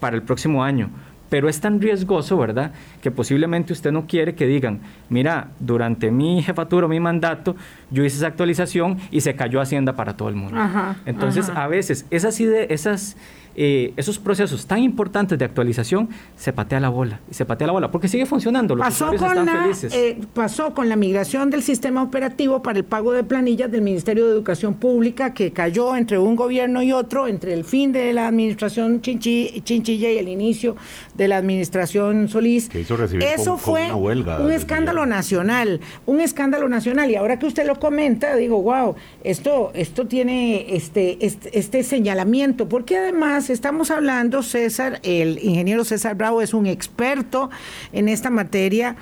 para el próximo año, pero es tan riesgoso, ¿verdad? Que posiblemente usted no quiere que digan, mira, durante mi jefatura, mi mandato, yo hice esa actualización y se cayó Hacienda para todo el mundo. Entonces, a veces esas, esas eh, esos procesos tan importantes de actualización, se patea la bola. Y se patea la bola, porque sigue funcionando. Los pasó, con la, eh, pasó con la migración del sistema operativo para el pago de planillas del Ministerio de Educación Pública, que cayó entre un gobierno y otro, entre el fin de la administración Chinchilla y el inicio de la administración Solís. Eso fue un escándalo nacional, un escándalo nacional. Y ahora que usted lo comenta, digo, wow, esto, esto tiene este, este, este señalamiento, porque además estamos hablando, César, el ingeniero César Bravo es un experto en esta materia,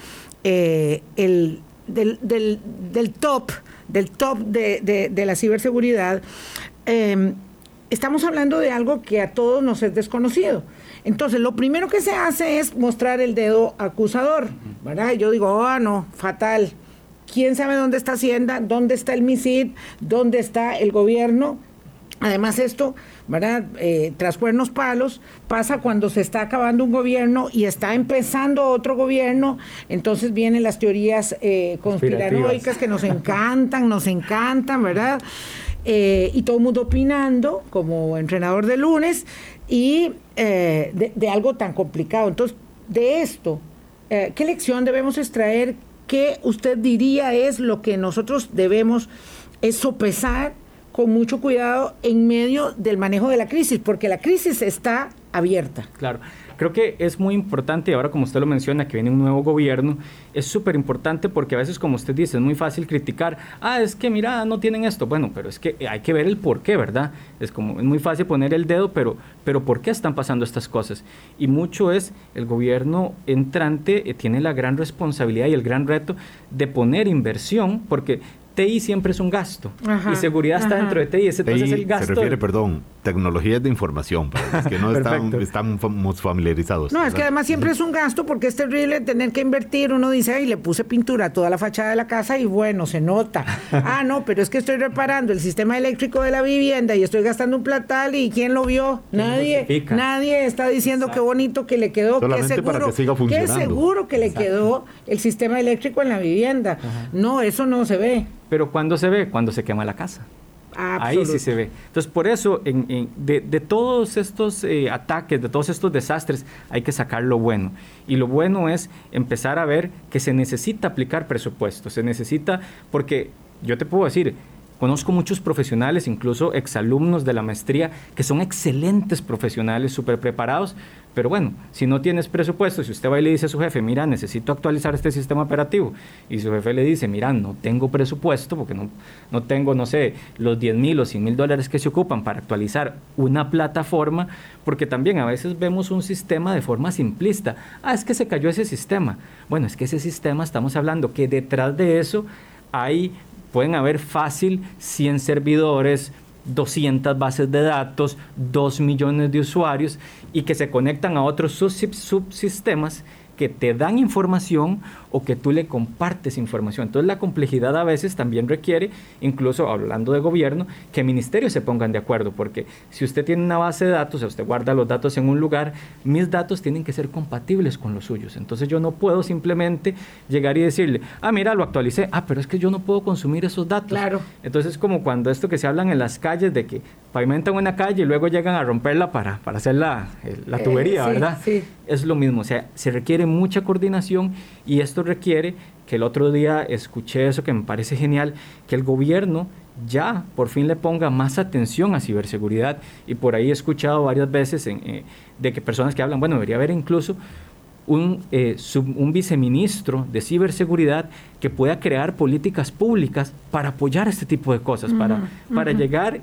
eh, el, del, top, del top de, la ciberseguridad. Em, estamos hablando de algo que a todos nos es desconocido. Entonces, lo primero que se hace es mostrar el dedo acusador, ¿verdad? Yo digo, ah, no, fatal. ¿Quién sabe dónde está Hacienda? ¿Dónde está el MISID? ¿Dónde está el gobierno? Además, esto ¿verdad? Eh, tras cuernos palos, pasa cuando se está acabando un gobierno y está empezando otro gobierno, entonces vienen las teorías eh, conspiranoicas que nos encantan, nos encantan, ¿verdad? Eh, y todo el mundo opinando como entrenador de lunes y de, de, algo tan complicado. Entonces, de esto, ¿qué lección debemos extraer? ¿Qué usted diría es lo que nosotros debemos es sopesar? Con mucho cuidado en medio del manejo de la crisis, porque la crisis está abierta. Claro. Creo que es muy importante, ahora como usted lo menciona, que viene un nuevo gobierno, es súper importante porque a veces, como usted dice, es muy fácil criticar, ah, es que mira, no tienen esto. Bueno, pero es que hay que ver el por qué, ¿verdad? Es como, es muy fácil poner el dedo, pero, pero ¿por qué están pasando estas cosas? Y mucho es, el gobierno entrante eh, tiene la gran responsabilidad y el gran reto de poner inversión, porque TI siempre es un gasto y seguridad está dentro de TI, ese entonces es el gasto. Se refiere, perdón, tecnologías de información, para los que no están, estamos familiarizados. No, es que además siempre es un gasto porque es terrible tener que invertir. Uno dice, ay, le puse pintura a toda la fachada de la casa y bueno, se nota. ah, no, pero es que estoy reparando el sistema eléctrico de la vivienda y estoy gastando un platal y ¿quién lo vio? Nadie. Nadie está diciendo qué bonito que le quedó, qué seguro, qué seguro que le quedó el sistema eléctrico en la vivienda. No, eso no se ve. Pero ¿cuándo se ve? Cuando se quema la casa. Ahí sí se ve. Entonces, por eso, de, todos estos eh, ataques, de todos estos desastres, hay que sacar lo bueno. Y lo bueno es empezar a ver que se necesita aplicar presupuesto. Se necesita, porque yo te puedo decir, Conozco muchos profesionales, incluso exalumnos de la maestría, que son excelentes profesionales, súper preparados, pero bueno, si no tienes presupuesto, si usted va y le dice a su jefe, mira, necesito actualizar este sistema operativo, y su jefe le dice, mira, no tengo presupuesto, porque no, no tengo, no sé, los 10 mil o 100 mil dólares que se ocupan para actualizar una plataforma, porque también a veces vemos un sistema de forma simplista. Ah, es que se cayó ese sistema. Bueno, es que ese sistema, estamos hablando que detrás de eso hay pueden haber fácil 100 servidores, 200 bases de datos, 2 millones de usuarios y que se conectan a otros subsistemas que te dan información o que tú le compartes información. Entonces la complejidad a veces también requiere, incluso hablando de gobierno, que ministerios se pongan de acuerdo, porque si usted tiene una base de datos, o usted guarda los datos en un lugar, mis datos tienen que ser compatibles con los suyos. Entonces yo no puedo simplemente llegar y decirle, ah, mira, lo actualicé, ah, pero es que yo no puedo consumir esos datos. Claro. Entonces es como cuando esto que se hablan en las calles de que pavimentan una calle y luego llegan a romperla para, para hacer la, la tubería, eh, ¿verdad? Sí. Es lo mismo, o sea, se requiere mucha coordinación y esto requiere que el otro día escuché eso que me parece genial, que el gobierno ya por fin le ponga más atención a ciberseguridad y por ahí he escuchado varias veces eh, de que personas que hablan, bueno, debería haber incluso un, eh, un viceministro de ciberseguridad que pueda crear políticas públicas para apoyar este tipo de cosas, para, para llegar...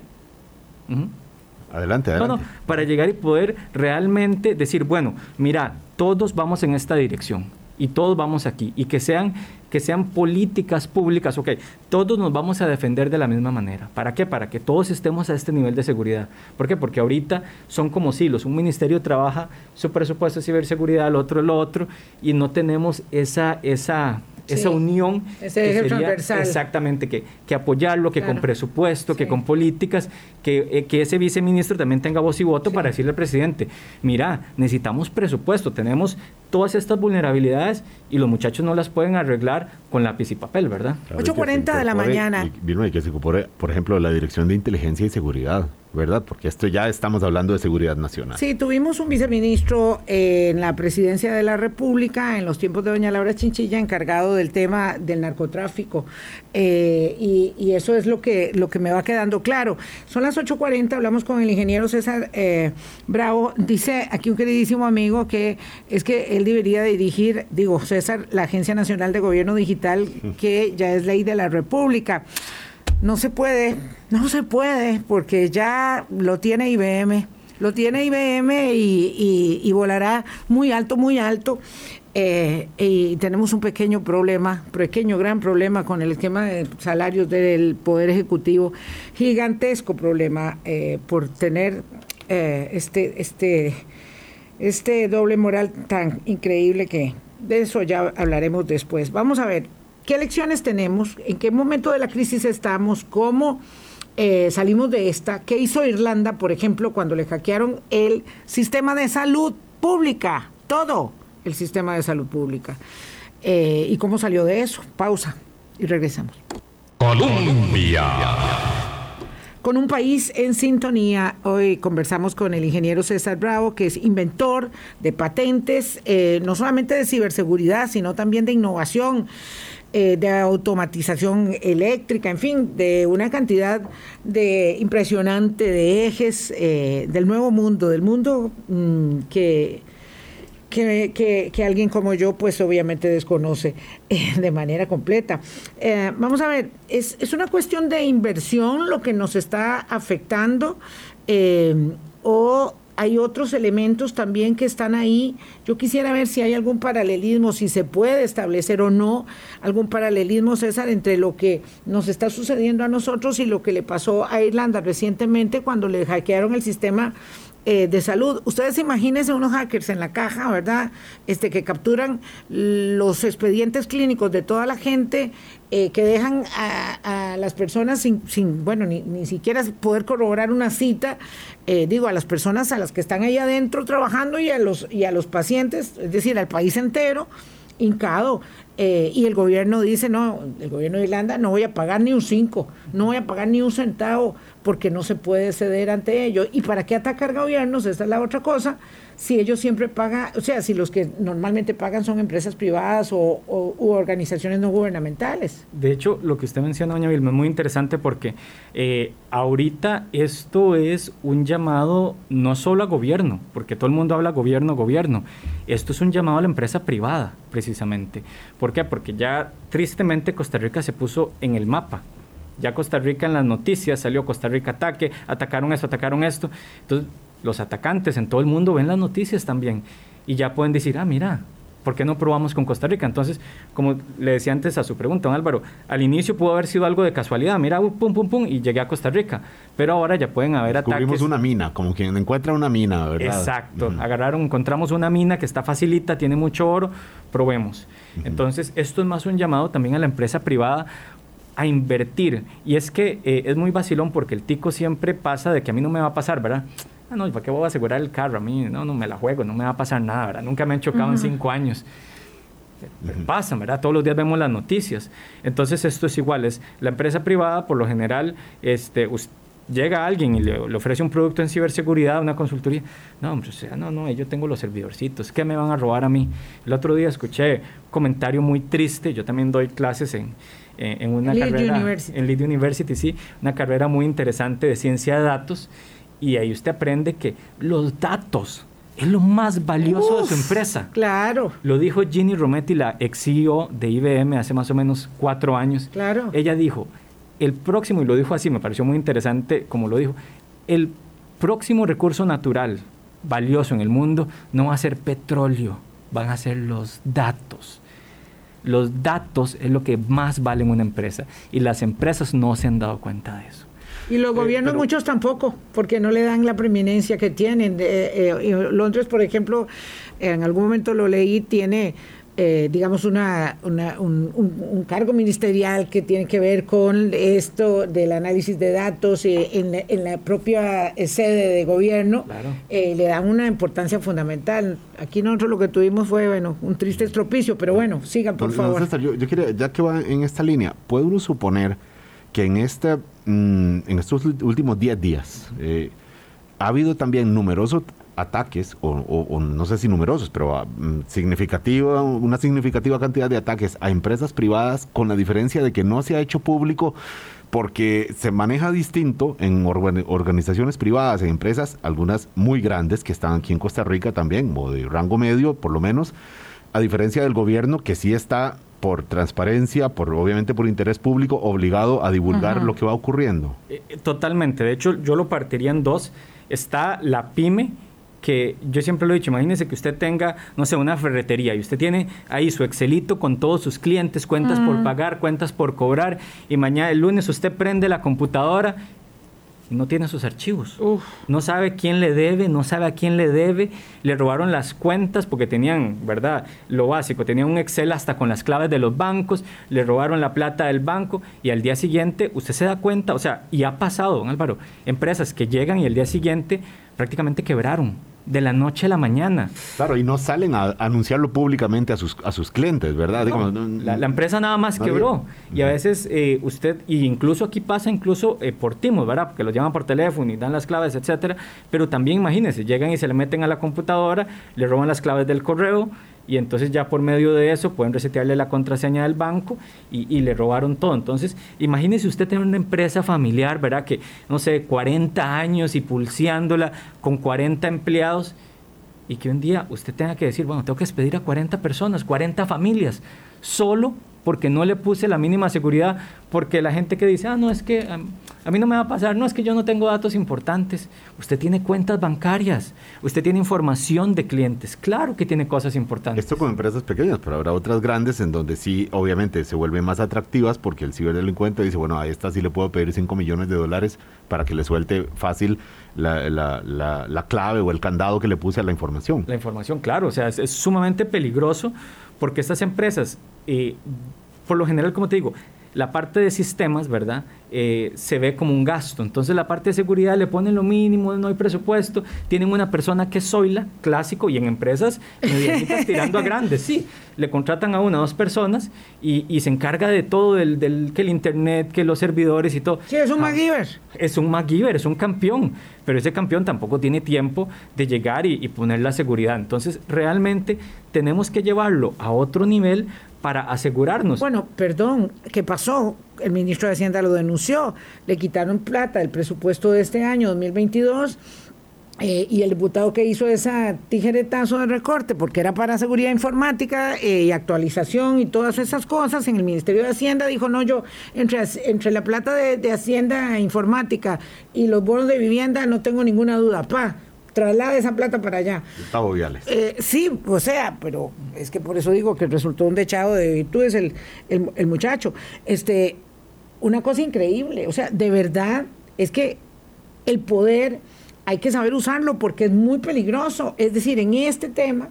Adelante, adelante. para llegar y poder realmente decir, bueno, mira, todos vamos en esta dirección y todos vamos aquí y que sean que sean políticas públicas, ok, todos nos vamos a defender de la misma manera. ¿Para qué? Para que todos estemos a este nivel de seguridad. ¿Por qué? Porque ahorita son como silos. Un ministerio trabaja su presupuesto de ciberseguridad, el otro el otro, y no tenemos esa, esa, esa unión. Ese eje transversal. Exactamente, que, que apoyarlo, que con presupuesto, que con políticas, que, eh, que, ese viceministro también tenga voz y voto para decirle al presidente, mira, necesitamos presupuesto, tenemos todas estas vulnerabilidades y los muchachos no las pueden arreglar con lápiz y papel, ¿verdad? 8.40 de la mañana. Y, que se incorpore, por ejemplo, la Dirección de Inteligencia y Seguridad. ¿Verdad? Porque esto ya estamos hablando de seguridad nacional. Sí, tuvimos un viceministro en la presidencia de la República en los tiempos de doña Laura Chinchilla encargado del tema del narcotráfico eh, y, eso es lo que, lo que me va quedando claro. Son las 8.40, hablamos con el ingeniero César eh, Bravo, dice aquí un queridísimo amigo que es que él debería dirigir, digo César, la Agencia Nacional de Gobierno Digital que ya es ley de la República. No se puede, no se puede, porque ya lo tiene IBM, lo tiene IBM y, volará muy alto, muy alto. Eh, y tenemos un pequeño problema, pequeño, gran problema con el esquema de salarios del Poder Ejecutivo, gigantesco problema eh, por tener eh, este, este, este doble moral tan increíble que de eso ya hablaremos después. Vamos a ver, ¿Qué lecciones tenemos? ¿En qué momento de la crisis estamos? ¿Cómo eh, salimos de esta? ¿Qué hizo Irlanda, por ejemplo, cuando le hackearon el sistema de salud pública? Todo el sistema de salud pública. Eh, ¿Y cómo salió de eso? Pausa y regresamos. Colombia. Con un país en sintonía, hoy conversamos con el ingeniero César Bravo, que es inventor de patentes, eh, no solamente de ciberseguridad, sino también de innovación. Eh, de automatización eléctrica, en fin, de una cantidad de impresionante de ejes eh, del nuevo mundo, del mundo mm, que, que, que, alguien como yo, pues obviamente desconoce eh, de manera completa. vamos a ver, es, es, una cuestión de inversión lo que nos está afectando o hay otros elementos también que están ahí. Yo quisiera ver si hay algún paralelismo, si se puede establecer o no algún paralelismo, César, entre lo que nos está sucediendo a nosotros y lo que le pasó a Irlanda recientemente cuando le hackearon el sistema eh, de salud. Ustedes imagínense unos hackers en la caja, ¿verdad? Este, que capturan los expedientes clínicos de toda la gente, eh, que dejan a, las personas sin, sin bueno, ni, ni, siquiera poder corroborar una cita, eh, digo, a las personas a las que están ahí adentro trabajando y a los, y a los pacientes, es decir, al país entero hincado. Y el gobierno dice, no, el gobierno de Irlanda, no voy a pagar ni un cinco, no voy a pagar ni un centavo porque no se puede ceder ante ello. ¿Y para qué atacar gobiernos? Esta es la otra cosa. Si ellos siempre pagan, o sea, si los que normalmente pagan son empresas privadas o, organizaciones no gubernamentales. De hecho, lo que usted menciona, doña Vilma, es muy interesante porque eh, ahorita esto es un llamado no solo a gobierno, porque todo el mundo habla gobierno, gobierno. Esto es un llamado a la empresa privada, precisamente. ¿Por qué? Porque ya tristemente Costa Rica se puso en el mapa ya Costa Rica en las noticias salió Costa Rica ataque, atacaron esto, atacaron esto. Entonces, los atacantes en todo el mundo ven las noticias también y ya pueden decir, ah, mira, ¿por qué no probamos con Costa Rica? Entonces, como le decía antes a su pregunta, don Álvaro, al inicio pudo haber sido algo de casualidad, mira, uh, pum, pum, pum, y llegué a Costa Rica, pero ahora ya pueden haber ataques. una mina, como quien encuentra una mina, ¿verdad? Exacto, agarraron, encontramos una mina que está facilita, tiene mucho oro, probemos. Entonces, esto es más un llamado también a la empresa privada a invertir. Y es que eh, es muy vacilón porque el tico siempre pasa de que a mí no me va a pasar, ¿verdad? Ah, no, ¿para qué voy a asegurar el carro? A mí no, no me la juego, no me va a pasar nada, ¿verdad? Nunca me han chocado en cinco años. Pasa, ¿verdad? Todos los días vemos las noticias. Entonces esto es igual, es la empresa privada, por lo general, este, llega alguien y le, ofrece un producto en ciberseguridad, una consultoría. No, hombre, o sea, no, no, yo tengo los servidorcitos, ¿qué me van a robar a mí? El otro día escuché un comentario muy triste, yo también doy clases en, en una carrera University. en Lead University, sí, una carrera muy interesante de ciencia de datos y ahí usted aprende que los datos es lo más valioso de su empresa. Claro. Lo dijo Ginny Rometty, la ex CEO de IBM hace más o menos cuatro años. Claro. Ella dijo, el próximo, y lo dijo así, me pareció muy interesante como lo dijo, el próximo recurso natural valioso en el mundo no va a ser petróleo, van a ser los datos los datos es lo que más vale en una empresa y las empresas no se han dado cuenta de eso. Y los eh, gobiernos muchos tampoco, porque no le dan la preeminencia que tienen. Eh, eh, Londres, por ejemplo, en algún momento lo leí, tiene eh, digamos, una, un, cargo ministerial que tiene que ver con esto del análisis de datos eh, en, la, propia sede de gobierno, eh, le dan una importancia fundamental. Aquí nosotros lo que tuvimos fue, bueno, un triste estropicio, pero bueno, sigan, por favor. yo, quería, ya que va en esta línea, ¿puede uno suponer que en, este, mm, en estos últimos 10 días ha habido también numerosos ataques, o, no sé si numerosos, pero ah, mm, significativa, una significativa cantidad de ataques a empresas privadas, con la diferencia de que no se ha hecho público porque se maneja distinto en organizaciones privadas, en empresas, algunas muy grandes que están aquí en Costa Rica también, o de rango medio por lo menos, a diferencia del gobierno que sí está por transparencia, por obviamente por interés público, obligado a divulgar lo que va ocurriendo. Eh, eh, totalmente, de hecho yo lo partiría en dos. Está la pyme, que yo siempre lo he dicho, imagínese que usted tenga, no sé, una ferretería y usted tiene ahí su Excelito con todos sus clientes, cuentas por mm. pagar, cuentas por cobrar, y mañana el lunes usted prende la computadora y no tiene sus archivos. No sabe quién le debe, no sabe a quién le debe. Le robaron las cuentas porque tenían, ¿verdad? Lo básico, tenían un Excel hasta con las claves de los bancos, le robaron la plata del banco y al día siguiente usted se da cuenta, o sea, y ha pasado, don Álvaro, empresas que llegan y al día siguiente prácticamente quebraron de la noche a la mañana. Claro, y no salen a anunciarlo públicamente a sus, a sus clientes, ¿verdad? la, empresa nada más quebró. Y a veces eh, usted, y incluso aquí pasa incluso eh, por timos, ¿verdad? Porque los llaman por teléfono y dan las claves, etcétera. Pero también imagínense, llegan y se le meten a la computadora, le roban las claves del correo y entonces ya por medio de eso pueden resetearle la contraseña del banco y, le robaron todo. Entonces, imagínese usted tener una empresa familiar, ¿verdad? Que, no sé, 40 años y pulseándola con 40 empleados y que un día usted tenga que decir, bueno, tengo que despedir a 40 personas, 40 familias, solo porque no le puse la mínima seguridad, porque la gente que dice, ah, no, es que a, mí no me va a pasar, no, es que yo no tengo datos importantes. Usted tiene cuentas bancarias, usted tiene información de clientes, claro que tiene cosas importantes. Esto con empresas pequeñas, pero habrá otras grandes en donde sí, obviamente, se vuelven más atractivas porque el ciberdelincuente dice, bueno, a esta sí le puedo pedir 5 millones de dólares para que le suelte fácil la, la, clave o el candado que le puse a la información. La información, claro, o sea, es, sumamente peligroso porque estas empresas, eh, por lo general, como te digo, la parte de sistemas, ¿verdad? Eh, se ve como un gasto. Entonces la parte de seguridad le ponen lo mínimo, no hay presupuesto. Tienen una persona que es soila, clásico, y en empresas medianitas tirando a grandes, sí. Le contratan a una o dos personas y, se encarga de todo, del, que el internet, que los servidores y todo. Sí, es un ah, MacGyver. Es un MacGyver, es un campeón. Pero ese campeón tampoco tiene tiempo de llegar y, y poner la seguridad. Entonces realmente tenemos que llevarlo a otro nivel para asegurarnos. Bueno, perdón, ¿qué pasó? El ministro de Hacienda lo denunció, le quitaron plata del presupuesto de este año 2022. Eh, y el diputado que hizo esa tijeretazo de recorte, porque era para seguridad informática eh, y actualización y todas esas cosas, en el Ministerio de Hacienda dijo, no, yo, entre, entre la plata de, de Hacienda informática y los bonos de vivienda no tengo ninguna duda, pa, traslade esa plata para allá. Gustavo Viales. Eh, sí, o sea, pero es que por eso digo que resultó un dechado de virtudes el, el, el muchacho. Este, una cosa increíble, o sea, de verdad es que el poder hay que saber usarlo porque es muy peligroso. Es decir, en este tema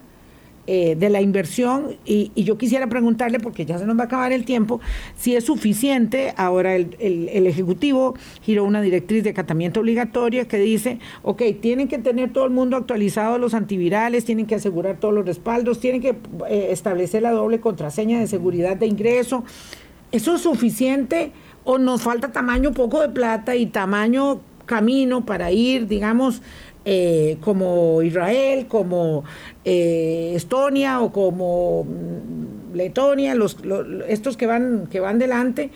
eh, de la inversión y, yo quisiera preguntarle, porque ya se nos va a acabar el tiempo, si es suficiente, ahora el, el, Ejecutivo giró una directriz de acatamiento obligatoria que dice, ok, tienen que tener todo el mundo actualizado los antivirales, tienen que asegurar todos los respaldos, tienen que eh, establecer la doble contraseña de seguridad de ingreso. ¿Eso es suficiente o nos falta tamaño poco de plata y tamaño camino para ir, digamos, eh, como Israel, como eh, Estonia o como mm, Letonia, los, estos que van, que van delante,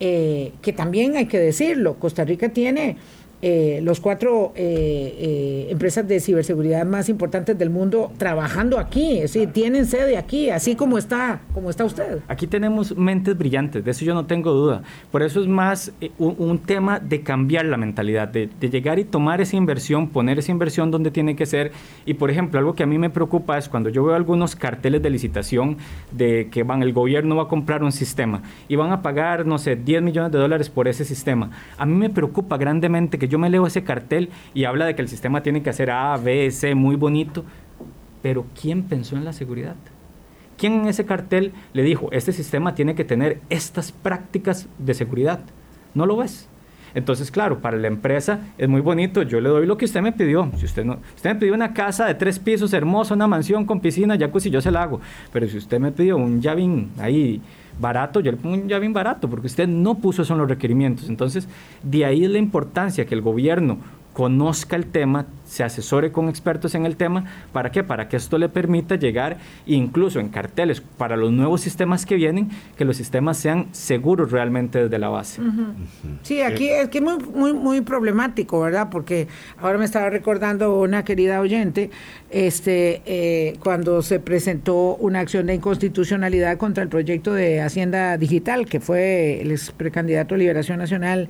eh, que también hay que decirlo, Costa Rica tiene eh, los cuatro eh, eh, empresas de ciberseguridad más importantes del mundo trabajando aquí, es decir, tienen sede aquí, así como está, como está usted. Aquí tenemos mentes brillantes, de eso yo no tengo duda. Por eso es más un, tema de cambiar la mentalidad, de, llegar y tomar esa inversión, poner esa inversión donde tiene que ser. Y por ejemplo, algo que a mí me preocupa es cuando yo veo algunos carteles de licitación de que van, el gobierno va a comprar un sistema y van a pagar, no sé, 10 millones de dólares por ese sistema. A mí me preocupa grandemente que yo me leo ese cartel y habla de que el sistema tiene que hacer A, B, C, muy bonito, pero ¿quién pensó en la seguridad? ¿Quién en ese cartel le dijo, este sistema tiene que tener estas prácticas de seguridad? ¿No lo ves? Entonces, claro, para la empresa es muy bonito, yo le doy lo que usted me pidió. Si usted no, usted me pidió una casa de tres pisos hermosa, una mansión con piscina, jacuzzi, yo se la hago. Pero si usted me pidió un Yavin ahí barato, yo le pongo un llave barato, porque usted no puso eso en los requerimientos. Entonces, de ahí es la importancia que el gobierno conozca el tema, se asesore con expertos en el tema. ¿Para qué? Para que esto le permita llegar, incluso en carteles, para los nuevos sistemas que vienen, que los sistemas sean seguros realmente desde la base. Sí, aquí es que es muy, muy, muy problemático, ¿verdad? Porque ahora me estaba recordando una querida oyente, este, eh, cuando se presentó una acción de inconstitucionalidad contra el proyecto de Hacienda Digital, que fue el ex precandidato a Liberación Nacional,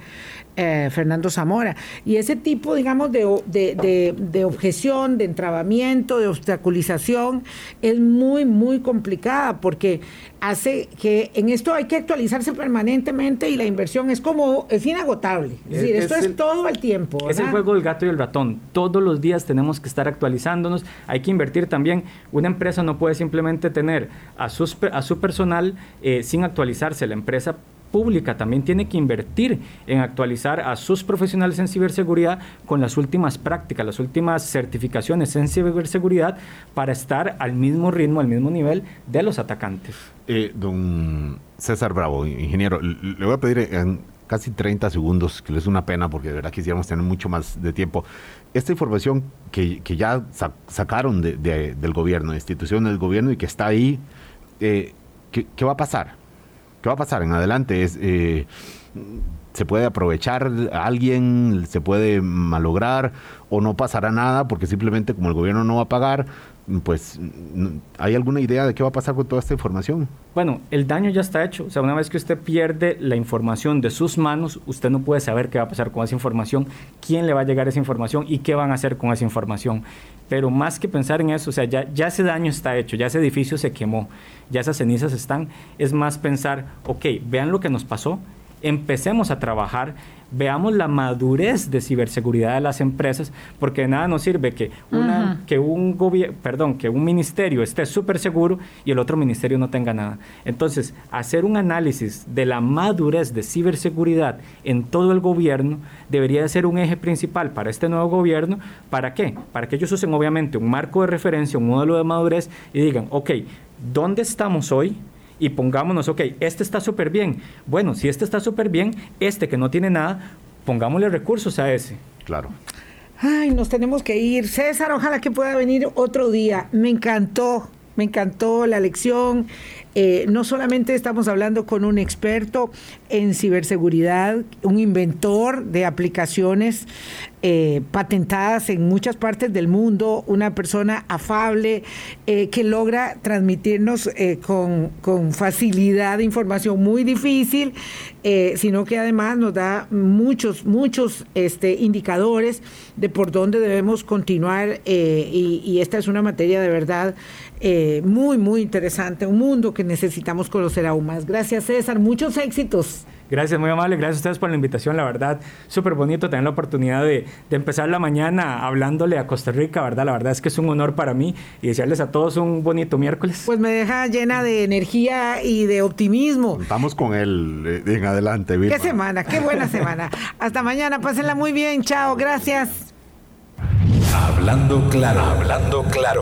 eh, Fernando Zamora. Y ese tipo, digamos, de, de, de, objeción, de entrabamiento, de obstaculización, es muy, muy complicada porque hace que en esto hay que actualizarse permanentemente y la inversión es como, es inagotable. Es, decir, esto es, todo el tiempo. Es el juego del gato y el ratón. Todos los días tenemos que estar actualizándonos. Hay que invertir también. Una empresa no puede simplemente tener a, sus, a su personal eh, sin actualizarse. La empresa pública también tiene que invertir en actualizar a sus profesionales en ciberseguridad con las últimas prácticas, las últimas certificaciones en ciberseguridad para estar al mismo ritmo, al mismo nivel de los atacantes. Eh, don César Bravo, ingeniero, le voy a pedir casi 30 segundos, que es una pena porque de verdad quisiéramos tener mucho más de tiempo. Esta información que, ya sacaron del gobierno, de instituciones del gobierno y que está ahí, eh, ¿qué, va a pasar? ¿Qué va a pasar en adelante? Es, eh, ¿Se puede aprovechar alguien? ¿Se puede malograr? ¿O no pasará nada porque simplemente como el gobierno no va a pagar, pues, ¿hay alguna idea de qué va a pasar con toda esta información? Bueno, el daño ya está hecho. O sea, una vez que usted pierde la información de sus manos, usted no puede saber qué va a pasar con esa información, quién le va a llegar esa información y qué van a hacer con esa información. Pero más que pensar en eso, o sea, ya, ya ese daño está hecho, ya ese edificio se quemó, ya esas cenizas están, es más pensar, ok, vean lo que nos pasó, empecemos a trabajar, veamos la madurez de ciberseguridad de las empresas, porque de nada nos sirve que, una, que, un perdón, que un ministerio esté súper seguro y el otro ministerio no tenga nada. Entonces, hacer un análisis de la madurez de ciberseguridad en todo el gobierno debería ser un eje principal para este nuevo gobierno. ¿Para qué? Para que ellos usen obviamente un marco de referencia, un modelo de madurez y digan, ok, ¿dónde estamos hoy? Y pongámonos, ok, este está súper bien. Bueno, si este está súper bien, este que no tiene nada, pongámosle recursos a ese. Claro. Ay, nos tenemos que ir. César, ojalá que pueda venir otro día. Me encantó, me encantó la lección. Eh, no solamente estamos hablando con un experto en ciberseguridad, un inventor de aplicaciones eh, patentadas en muchas partes del mundo, una persona afable eh, que logra transmitirnos con, con, facilidad información muy difícil, sino que además nos da muchos, muchos este, indicadores de por dónde debemos continuar y, y, esta es una materia de verdad muy, muy interesante, un mundo que necesitamos conocer aún más. Gracias César, muchos éxitos. Gracias, muy amable. Gracias a ustedes por la invitación. La verdad, súper bonito tener la oportunidad de, empezar la mañana hablándole a Costa Rica, ¿verdad? La verdad es que es un honor para mí y desearles a todos un bonito miércoles. Pues me deja llena de energía y de optimismo. Estamos con él eh, en adelante, Qué semana, qué buena semana. Hasta mañana, pásenla muy bien. Chao, gracias. Hablando claro, hablando claro.